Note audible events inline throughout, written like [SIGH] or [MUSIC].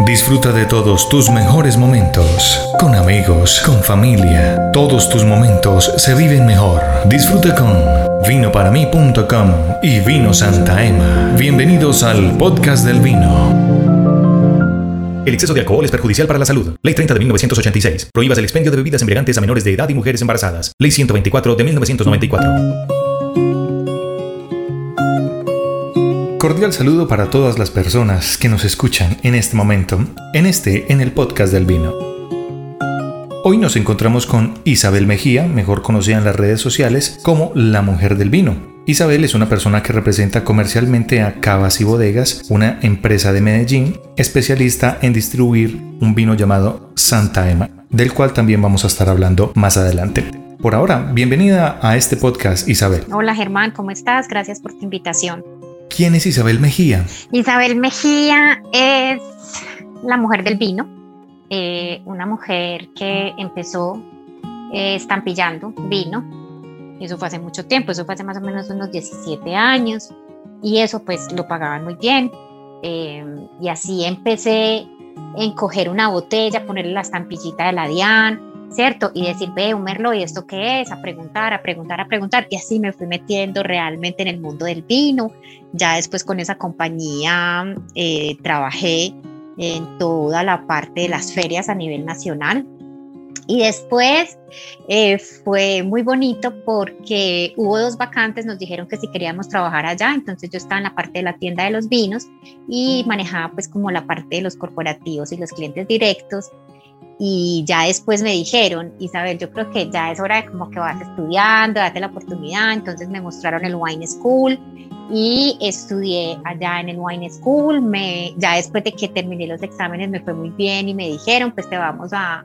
Disfruta de todos tus mejores momentos, con amigos, con familia. Todos tus momentos se viven mejor. Disfruta con vinoparamí.com y Vino Santa Emma. Bienvenidos al podcast del vino. El exceso de alcohol es perjudicial para la salud. Ley 30 de 1986. Prohíbas el expendio de bebidas embriagantes a menores de edad y mujeres embarazadas. Ley 124 de 1994. Cordial saludo para todas las personas que nos escuchan en este momento, en este, en el podcast del vino. Hoy nos encontramos con Isabel Mejía, mejor conocida en las redes sociales como la mujer del vino. Isabel es una persona que representa comercialmente a Cavas y Bodegas, una empresa de Medellín especialista en distribuir un vino llamado Santa Emma, del cual también vamos a estar hablando más adelante. Por ahora, bienvenida a este podcast, Isabel. Hola Germán, ¿cómo estás? Gracias por tu invitación. ¿Quién es Isabel Mejía? Isabel Mejía es la mujer del vino, eh, una mujer que empezó eh, estampillando vino. Eso fue hace mucho tiempo, eso fue hace más o menos unos 17 años y eso pues lo pagaban muy bien. Eh, y así empecé en coger una botella, ponerle la estampillita de la DIAN, ¿cierto? Y decir, ve, un merlot, ¿y esto qué es? A preguntar, a preguntar, a preguntar. Y así me fui metiendo realmente en el mundo del vino. Ya después con esa compañía eh, trabajé en toda la parte de las ferias a nivel nacional. Y después eh, fue muy bonito porque hubo dos vacantes, nos dijeron que si queríamos trabajar allá, entonces yo estaba en la parte de la tienda de los vinos y manejaba pues como la parte de los corporativos y los clientes directos y ya después me dijeron, Isabel, yo creo que ya es hora de como que vas estudiando, date la oportunidad, entonces me mostraron el Wine School y estudié allá en el Wine School, me, ya después de que terminé los exámenes me fue muy bien y me dijeron, pues te vamos a,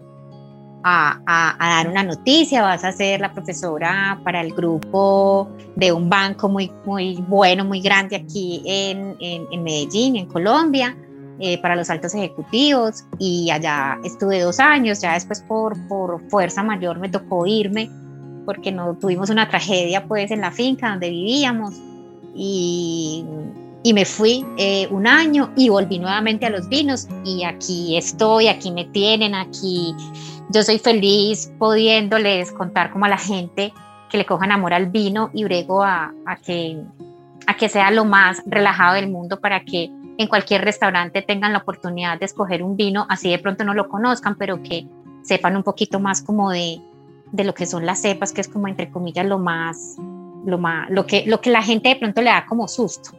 a, a, dar una noticia, vas a ser la profesora para el grupo de un banco muy, muy bueno, muy grande aquí en, en, en Medellín, en Colombia. Eh, para los altos ejecutivos y allá estuve dos años, ya después por, por fuerza mayor me tocó irme porque no tuvimos una tragedia pues en la finca donde vivíamos y, y me fui eh, un año y volví nuevamente a los vinos y aquí estoy, aquí me tienen, aquí yo soy feliz pudiéndoles contar como a la gente que le cojan amor al vino y brego a, a que, a que sea lo más relajado del mundo para que en cualquier restaurante tengan la oportunidad de escoger un vino, así de pronto no lo conozcan, pero que sepan un poquito más como de, de lo que son las cepas, que es como entre comillas lo más, lo más, lo que, lo que la gente de pronto le da como susto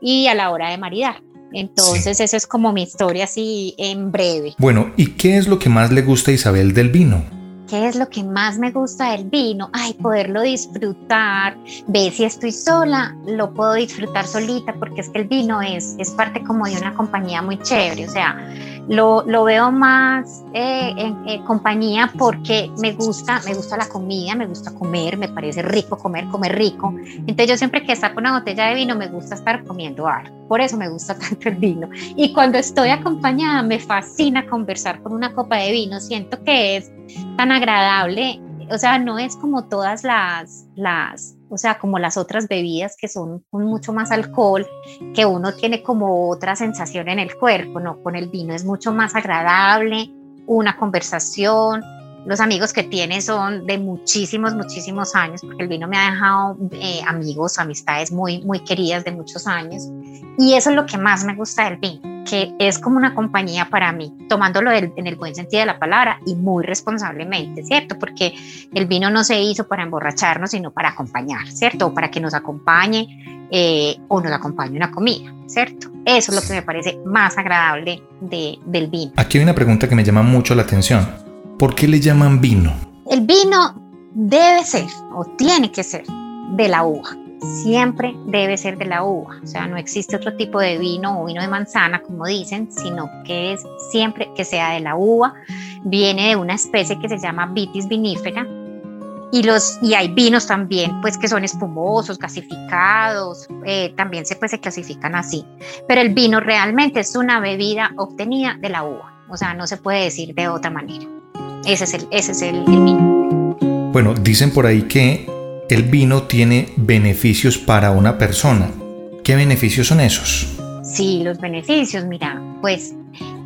y a la hora de maridar. Entonces, eso es como mi historia así en breve. Bueno, ¿y qué es lo que más le gusta a Isabel del vino? ¿Qué es lo que más me gusta del vino? Ay, poderlo disfrutar. Ve, si estoy sola, lo puedo disfrutar solita porque es que el vino es, es parte como de una compañía muy chévere. O sea, lo, lo veo más eh, en, compañía porque me gusta, me gusta la comida, me gusta comer, me parece rico comer, comer rico. Entonces yo siempre que saco una botella de vino me gusta estar comiendo algo. Por eso me gusta [LAUGHS] tanto el vino. Y cuando estoy acompañada me fascina conversar con una copa de vino. Siento que es tan agradable. O sea, no es como todas las, las, o sea, como las otras bebidas que son con mucho más alcohol, que uno tiene como otra sensación en el cuerpo, ¿no? Con el vino es mucho más agradable, una conversación, los amigos que tiene son de muchísimos, muchísimos años, porque el vino me ha dejado eh, amigos, amistades muy, muy queridas de muchos años. Y eso es lo que más me gusta del vino, que es como una compañía para mí, tomándolo en el buen sentido de la palabra y muy responsablemente, ¿cierto? Porque el vino no se hizo para emborracharnos, sino para acompañar, ¿cierto? O para que nos acompañe eh, o nos acompañe una comida, ¿cierto? Eso es lo que me parece más agradable de, del vino. Aquí hay una pregunta que me llama mucho la atención. ¿Por qué le llaman vino? El vino debe ser o tiene que ser de la uva. Siempre debe ser de la uva. O sea, no existe otro tipo de vino o vino de manzana, como dicen, sino que es siempre que sea de la uva. Viene de una especie que se llama Vitis vinifera, y, los, y hay vinos también, pues que son espumosos, gasificados, eh, también se, pues, se clasifican así. Pero el vino realmente es una bebida obtenida de la uva, o sea, no se puede decir de otra manera. Ese es el, ese es el, vino. Bueno, dicen por ahí que el vino tiene beneficios para una persona. ¿Qué beneficios son esos? Sí, los beneficios, mira, pues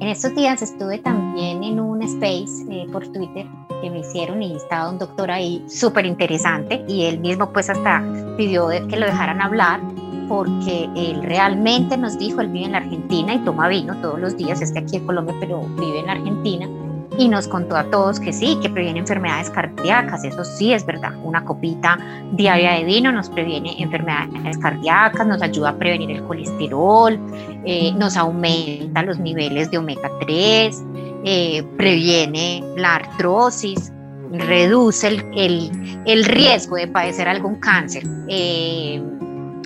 en estos días estuve también en un space eh, por Twitter que me hicieron y estaba un doctor ahí súper interesante y él mismo pues hasta pidió que lo dejaran hablar porque él realmente nos dijo, él vive en la Argentina y toma vino todos los días, está aquí en Colombia pero vive en la Argentina y nos contó a todos que sí, que previene enfermedades cardíacas, eso sí es verdad, una copita diaria de vino nos previene enfermedades cardíacas, nos ayuda a prevenir el colesterol, eh, nos aumenta los niveles de omega 3, eh, previene la artrosis, reduce el, el, riesgo de padecer algún cáncer. Eh,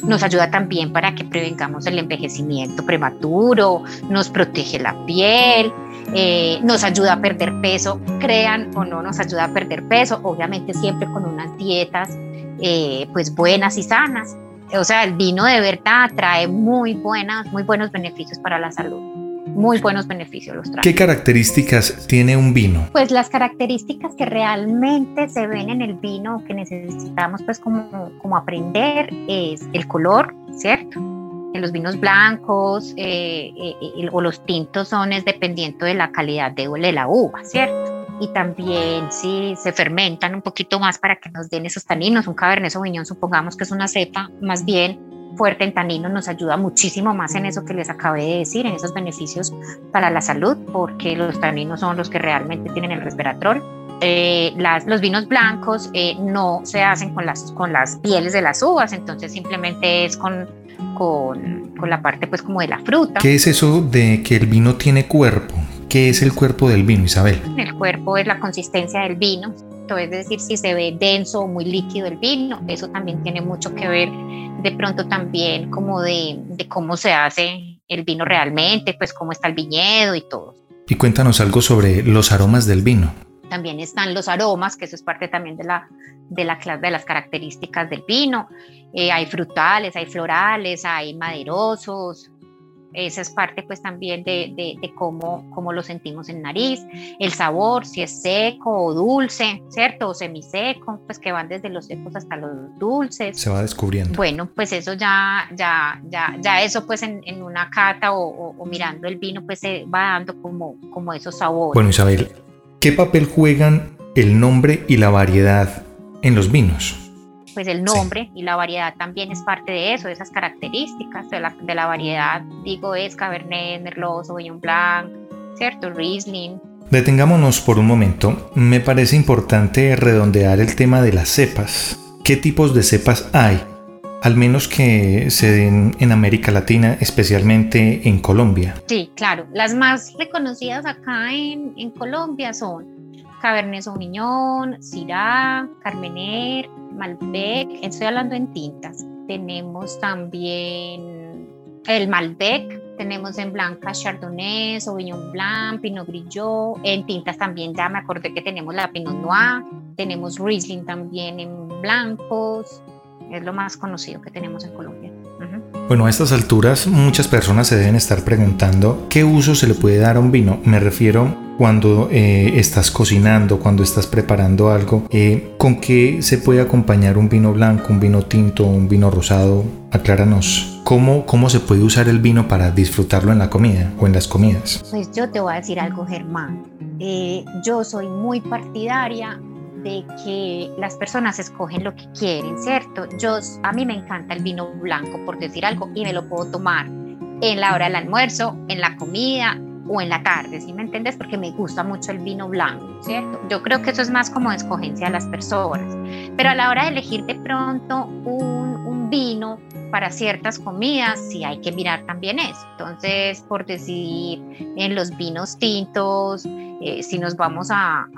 nos ayuda también para que prevengamos el envejecimiento prematuro, nos protege la piel, eh, nos ayuda a perder peso, crean o no nos ayuda a perder peso, obviamente siempre con unas dietas eh, pues buenas y sanas. O sea, el vino de verdad trae muy buenas, muy buenos beneficios para la salud. Muy buenos beneficios los trae. ¿Qué características tiene un vino? Pues las características que realmente se ven en el vino que necesitamos pues como, como aprender es el color, ¿cierto? En los vinos blancos eh, eh, eh, o los tintos son es dependiendo de la calidad de, de la uva, ¿cierto? Y también si se fermentan un poquito más para que nos den esos taninos, un Cabernet Sauvignon supongamos que es una cepa más bien fuerte en taninos nos ayuda muchísimo más en eso que les acabé de decir, en esos beneficios para la salud, porque los taninos son los que realmente tienen el resveratrol. las, los vinos blancos no se hacen con las, con las pieles de las uvas, entonces simplemente es con con, con, la parte pues como de la fruta. ¿Qué es eso de que el vino tiene cuerpo? ¿Qué es el cuerpo del vino, Isabel? El cuerpo es la consistencia del vino, es decir, si se ve denso o muy líquido el vino, eso también tiene mucho que ver de pronto también como de, de cómo se hace el vino realmente, pues cómo está el viñedo y todo. Y cuéntanos algo sobre los aromas del vino. También están los aromas, que eso es parte también de la, de, la, de las características del vino. Eh, hay frutales, hay florales, hay maderosos. Esa es parte pues también de, de, cómo, cómo lo sentimos en nariz. El sabor, si es seco o dulce, ¿cierto? O semiseco, pues que van desde los secos hasta los dulces. Se va descubriendo. Bueno, pues eso ya, ya, ya, ya eso pues en, en una cata o, o, mirando el vino pues se va dando como, como esos sabores. Bueno, Isabel, ¿qué papel juegan el nombre y la variedad en los vinos? pues el nombre y la variedad también es parte de eso, de esas características de la, de la variedad. Digo, es Cabernet, Merlot, Sauvignon Blanc, ¿cierto? Riesling. Detengámonos por un momento. Me parece importante redondear el tema de las cepas. ¿Qué tipos de cepas hay? Al menos que se den en América Latina, especialmente en Colombia. Sí, claro. Las más reconocidas acá en, Colombia son Cabernet Sauvignon, Syrah, Carmener, Malbec, estoy hablando en tintas. Tenemos también el Malbec, tenemos en blanca Chardonnay, Sauvignon Blanc, Pinot Grigio, en tintas también ya me acordé que tenemos la Pinot Noir, tenemos Riesling también en blancos, es lo más conocido que tenemos en Colombia. Bueno, a estas alturas muchas personas se deben estar preguntando qué uso se le puede dar a un vino. Me refiero cuando eh, estás cocinando, cuando estás preparando algo, eh, ¿con qué se puede acompañar un vino blanco, un vino tinto, un vino rosado? Acláranos. ¿Cómo, ¿Cómo se puede usar el vino para disfrutarlo en la comida o en las comidas? Pues yo te voy a decir algo, Germán. Eh, yo soy muy partidaria de que las personas escogen lo que quieren, ¿cierto? Yo, a mí me encanta el vino blanco, por decir algo, y me lo puedo tomar en la hora del almuerzo, en la comida, o en la tarde, ¿sí me entiendes? Porque me gusta mucho el vino blanco, ¿cierto? Yo creo que eso es más como escogencia de las personas. Pero a la hora de elegir de pronto un, vino para ciertas comidas, sí hay que mirar también eso. Entonces, por decir, en los vinos tintos, eh, si nos vamos a,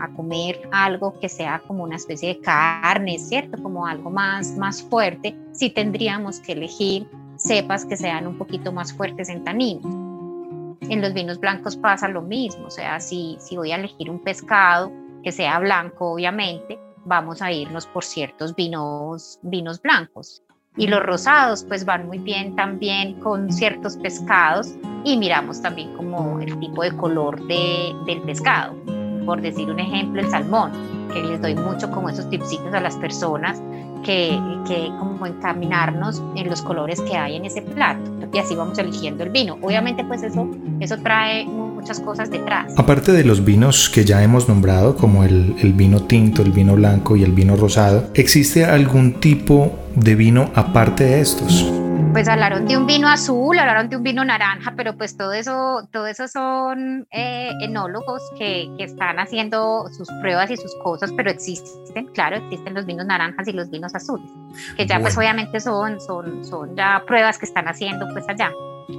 a, comer algo que sea como una especie de carne, ¿cierto? Como algo más, más fuerte, sí tendríamos que elegir cepas que sean un poquito más fuertes en taninos en los vinos blancos pasa lo mismo, o sea, si, si voy a elegir un pescado que sea blanco, obviamente, vamos a irnos por ciertos vinos, vinos blancos. Y los rosados pues van muy bien también con ciertos pescados y miramos también como el tipo de color de, del pescado. Por decir un ejemplo, el salmón, que les doy mucho como esos tipsitos a las personas que, que como encaminarnos en los colores que hay en ese plato y así vamos eligiendo el vino. Obviamente pues eso, eso trae muchas cosas detrás. Aparte de los vinos que ya hemos nombrado como el, el vino tinto, el vino blanco y el vino rosado, ¿existe algún tipo de vino aparte de estos? pues hablaron de un vino azul, hablaron de un vino naranja, pero pues todo eso, todo eso son eh, enólogos que, que, están haciendo sus pruebas y sus cosas, pero existen, claro, existen los vinos naranjas y los vinos azules, que ya pues obviamente son, son, son ya pruebas que están haciendo pues allá,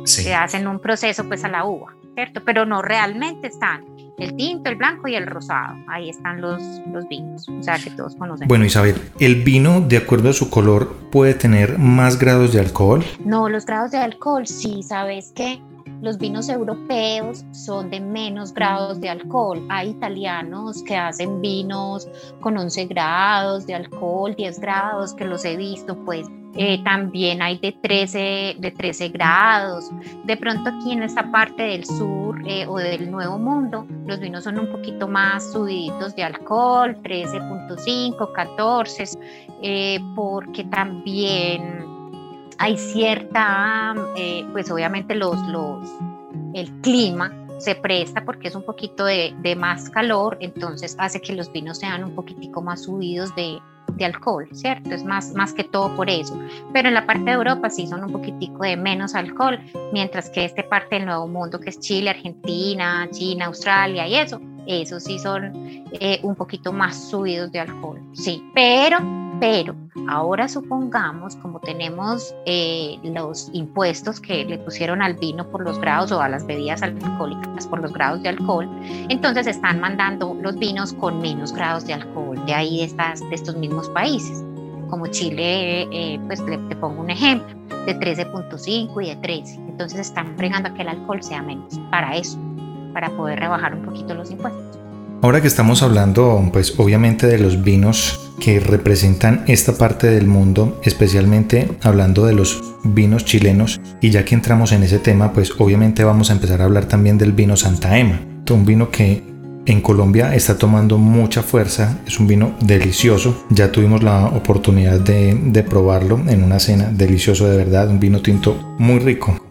sí. que hacen un proceso pues a la uva, ¿cierto? Pero no realmente están el tinto, el blanco y el rosado. Ahí están los, los vinos, o sea que todos conocen. Bueno, Isabel, ¿el vino, de acuerdo a su color, puede tener más grados de alcohol? No, los grados de alcohol, sí, sabes que los vinos europeos son de menos grados de alcohol. Hay italianos que hacen vinos con 11 grados de alcohol, 10 grados, que los he visto, pues eh, también hay de 13, de 13 grados. De pronto aquí en esta parte del sur eh, o del Nuevo Mundo, los vinos son un poquito más subiditos de alcohol, 13.5, 14, eh, porque también hay cierta, pues obviamente los, los, el clima se presta porque es un poquito de, de más calor, entonces hace que los vinos sean un poquitico más subidos de, de alcohol, ¿cierto? Es más, más que todo por eso. Pero en la parte de Europa sí son un poquitico de menos alcohol, mientras que esta parte del Nuevo Mundo, que es Chile, Argentina, China, Australia y eso, esos sí son eh, un poquito más subidos de alcohol, sí. Pero, pero, ahora supongamos, como tenemos eh, los impuestos que le pusieron al vino por los grados o a las bebidas alcohólicas por los grados de alcohol, entonces están mandando los vinos con menos grados de alcohol de ahí de, estas, de estos mismos países. Como Chile, eh, pues le, te pongo un ejemplo, de 13.5 y de 13. Entonces están fregando a que el alcohol sea menos para eso para poder rebajar un poquito los impuestos. Ahora que estamos hablando, pues obviamente de los vinos que representan esta parte del mundo, especialmente hablando de los vinos chilenos, y ya que entramos en ese tema, pues obviamente vamos a empezar a hablar también del vino Santa Ema, un vino que en Colombia está tomando mucha fuerza, es un vino delicioso, ya tuvimos la oportunidad de, de probarlo en una cena, delicioso de verdad, un vino tinto muy rico.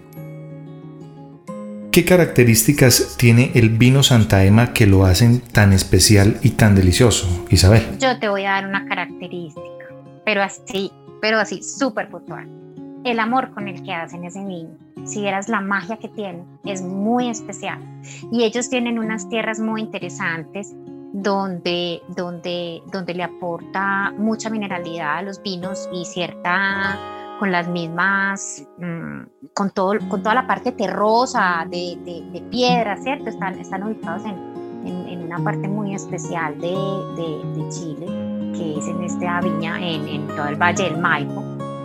¿Qué características tiene el vino Santa Ema que lo hacen tan especial y tan delicioso, Isabel? Yo te voy a dar una característica, pero así, pero así súper puntual. El amor con el que hacen ese vino, si vieras la magia que tiene, es muy especial. Y ellos tienen unas tierras muy interesantes donde, donde, donde le aporta mucha mineralidad a los vinos y cierta con las mismas, mm, con, todo, con toda la parte terrosa de, de, piedra, ¿cierto? Están, ubicados en, una parte muy especial de, Chile, que es en esta viña, en, en todo el Valle del Maipo.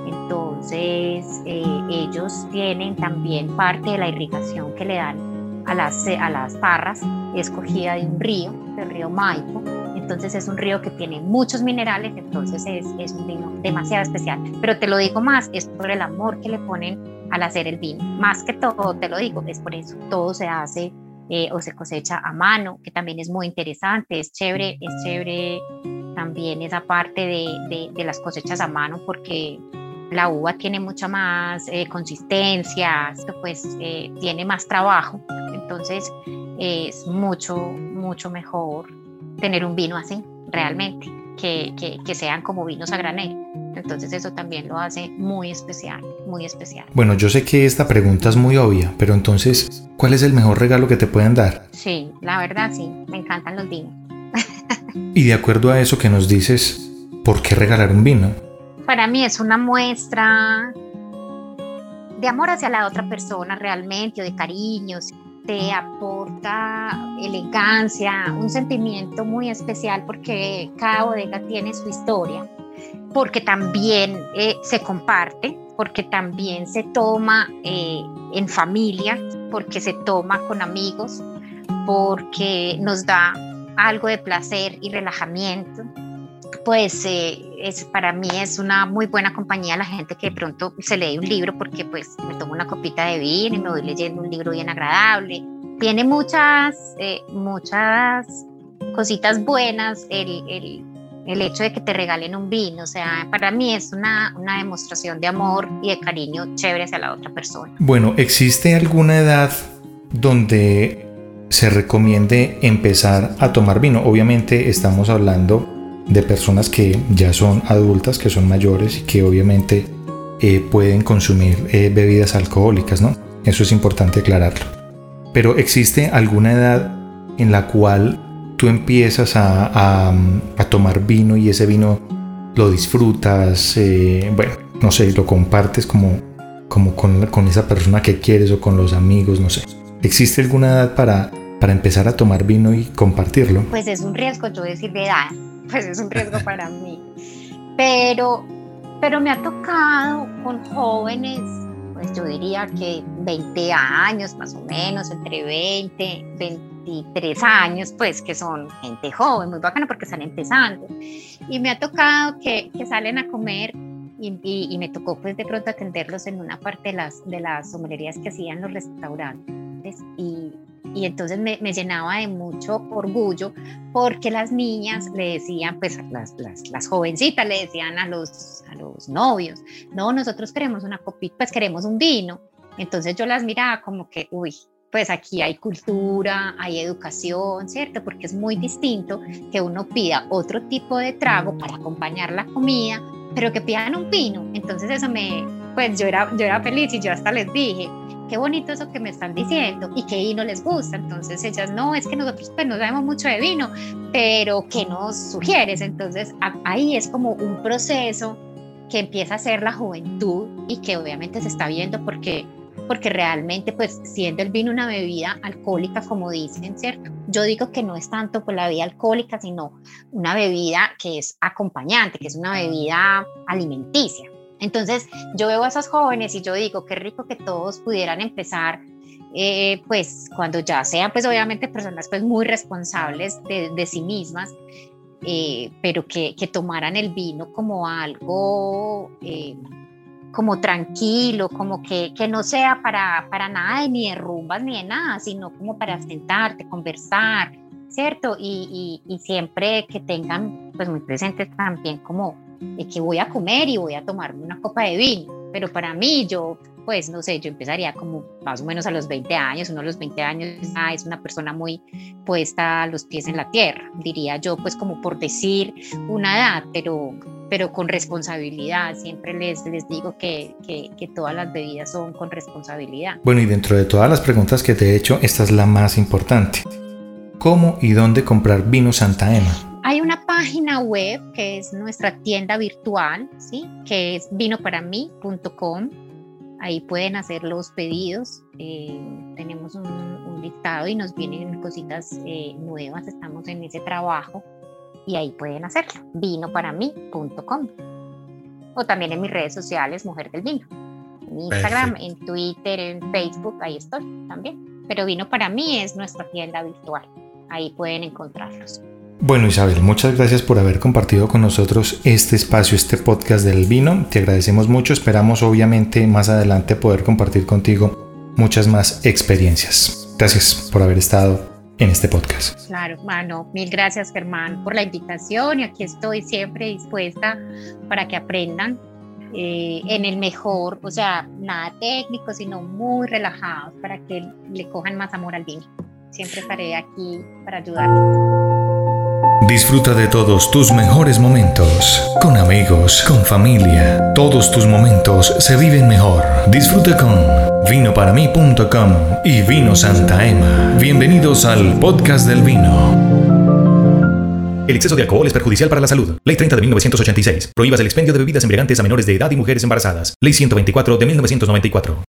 Entonces, eh, ellos tienen también parte de la irrigación que le dan a las, a las parras, escogida de un río, del río Maipo, entonces es un río que tiene muchos minerales, entonces es, es, un vino demasiado especial. Pero te lo digo más, es por el amor que le ponen al hacer el vino. Más que todo, te lo digo, es por eso. Todo se hace eh, o se cosecha a mano, que también es muy interesante, es chévere, es chévere también esa parte de, de, de las cosechas a mano porque la uva tiene mucha más eh, consistencia, pues eh, tiene más trabajo, entonces es mucho, mucho mejor tener un vino así, realmente, que, que, sean como vinos a granel. Entonces eso también lo hace muy especial, muy especial. Bueno, yo sé que esta pregunta es muy obvia, pero entonces, ¿cuál es el mejor regalo que te pueden dar? Sí, la verdad sí, me encantan los vinos. y de acuerdo a eso que nos dices, ¿por qué regalar un vino? Para mí es una muestra de amor hacia la otra persona realmente, o de cariños te aporta elegancia, un sentimiento muy especial porque cada bodega tiene su historia, porque también eh, se comparte, porque también se toma eh, en familia, porque se toma con amigos, porque nos da algo de placer y relajamiento. Pues eh, para mí es una muy buena compañía la gente que de pronto se lee un libro porque pues me tomo una copita de vino y me voy leyendo un libro bien agradable. Tiene muchas, eh, muchas cositas buenas el, el, el, hecho de que te regalen un vino. O sea, para mí es una, una demostración de amor y de cariño chévere hacia la otra persona. Bueno, ¿existe alguna edad donde se recomiende empezar a tomar vino? Obviamente estamos hablando de personas que ya son adultas, que son mayores y que obviamente eh, pueden consumir eh, bebidas alcohólicas, ¿no? Eso es importante aclararlo. Pero ¿existe alguna edad en la cual tú empiezas a, tomar vino y ese vino lo disfrutas, eh, bueno, no sé, lo compartes como, como con, con, esa persona que quieres o con los amigos, no sé. ¿Existe alguna edad para, para empezar a tomar vino y compartirlo? Pues es un riesgo yo decir de edad, pues es un riesgo para mí. Pero, pero me ha tocado con jóvenes pues yo diría que 20 años más o menos, entre 20, 23 años, pues que son gente joven, muy bacana porque están empezando. Y me ha tocado que, que salen a comer y, y, me tocó pues de pronto atenderlos en una parte de las, de las sombrerías que hacían los restaurantes y, y entonces me, me, llenaba de mucho orgullo porque las niñas le decían, pues las, las, las, jovencitas le decían a los, a los novios, no, nosotros queremos una copita, pues queremos un vino. Entonces yo las miraba como que, uy, pues aquí hay cultura, hay educación, ¿cierto? Porque es muy distinto que uno pida otro tipo de trago para acompañar la comida, pero que pidan un vino. Entonces eso me, pues yo era, yo era feliz y yo hasta les dije, qué bonito eso que me están diciendo y qué vino les gusta. Entonces ellas, no, es que nosotros pues no sabemos mucho de vino, pero ¿qué nos sugieres? Entonces ahí es como un proceso que empieza a ser la juventud y que obviamente se está viendo porque porque realmente pues siendo el vino una bebida alcohólica como dicen, ¿cierto? Yo digo que no es tanto por la bebida alcohólica, sino una bebida que es acompañante, que es una bebida alimenticia. Entonces yo veo a esos jóvenes y yo digo, qué rico que todos pudieran empezar, eh, pues cuando ya sean, pues obviamente personas pues muy responsables de, sí mismas, eh, pero que, tomaran el vino como algo eh, como tranquilo, como que, que no sea para, para nada ni de rumbas ni de nada, sino como para sentarte, conversar, ¿cierto? Y, siempre que tengan pues muy presentes también como que voy a comer y voy a tomarme una copa de vino. Pero para mí, yo, pues no sé, yo empezaría como más o menos a los 20 años, uno a los 20 años es una persona muy puesta a los pies en la tierra, diría yo, pues como por decir una edad, pero, pero con responsabilidad. Siempre les, les digo que, que, que, todas las bebidas son con responsabilidad. Bueno, y dentro de todas las preguntas que te he hecho, esta es la más importante. ¿Cómo y dónde comprar vino Santa Ema? Hay una página web que es nuestra tienda virtual, ¿sí? que es vinoparamí.com. Ahí pueden hacer los pedidos. Eh, tenemos un, listado y nos vienen cositas eh, nuevas. Estamos en ese trabajo y ahí pueden hacerlo. Vinoparamí.com. O también en mis redes sociales, Mujer del Vino. En Instagram, en Twitter, en Facebook, ahí estoy también. Pero Vino para mí es nuestra tienda virtual. Ahí pueden encontrarlos. Bueno Isabel, muchas gracias por haber compartido con nosotros este espacio, este podcast del vino. Te agradecemos mucho, esperamos obviamente más adelante poder compartir contigo muchas más experiencias. Gracias por haber estado en este podcast. Claro, mano, mil gracias Germán por la invitación y aquí estoy siempre dispuesta para que aprendan eh, en el mejor, o sea, nada técnico, sino muy relajados para que le cojan más amor al vino. Siempre estaré aquí para ayudarles. Disfruta de todos tus mejores momentos, con amigos, con familia. Todos tus momentos se viven mejor. Disfruta con vinoparamí.com y Vino Santa Ema. Bienvenidos al podcast del vino. El exceso de alcohol es perjudicial para la salud. Ley 30 de 1986. Prohíbas el expendio de bebidas embriagantes a menores de edad y mujeres embarazadas. Ley 124 de 1994.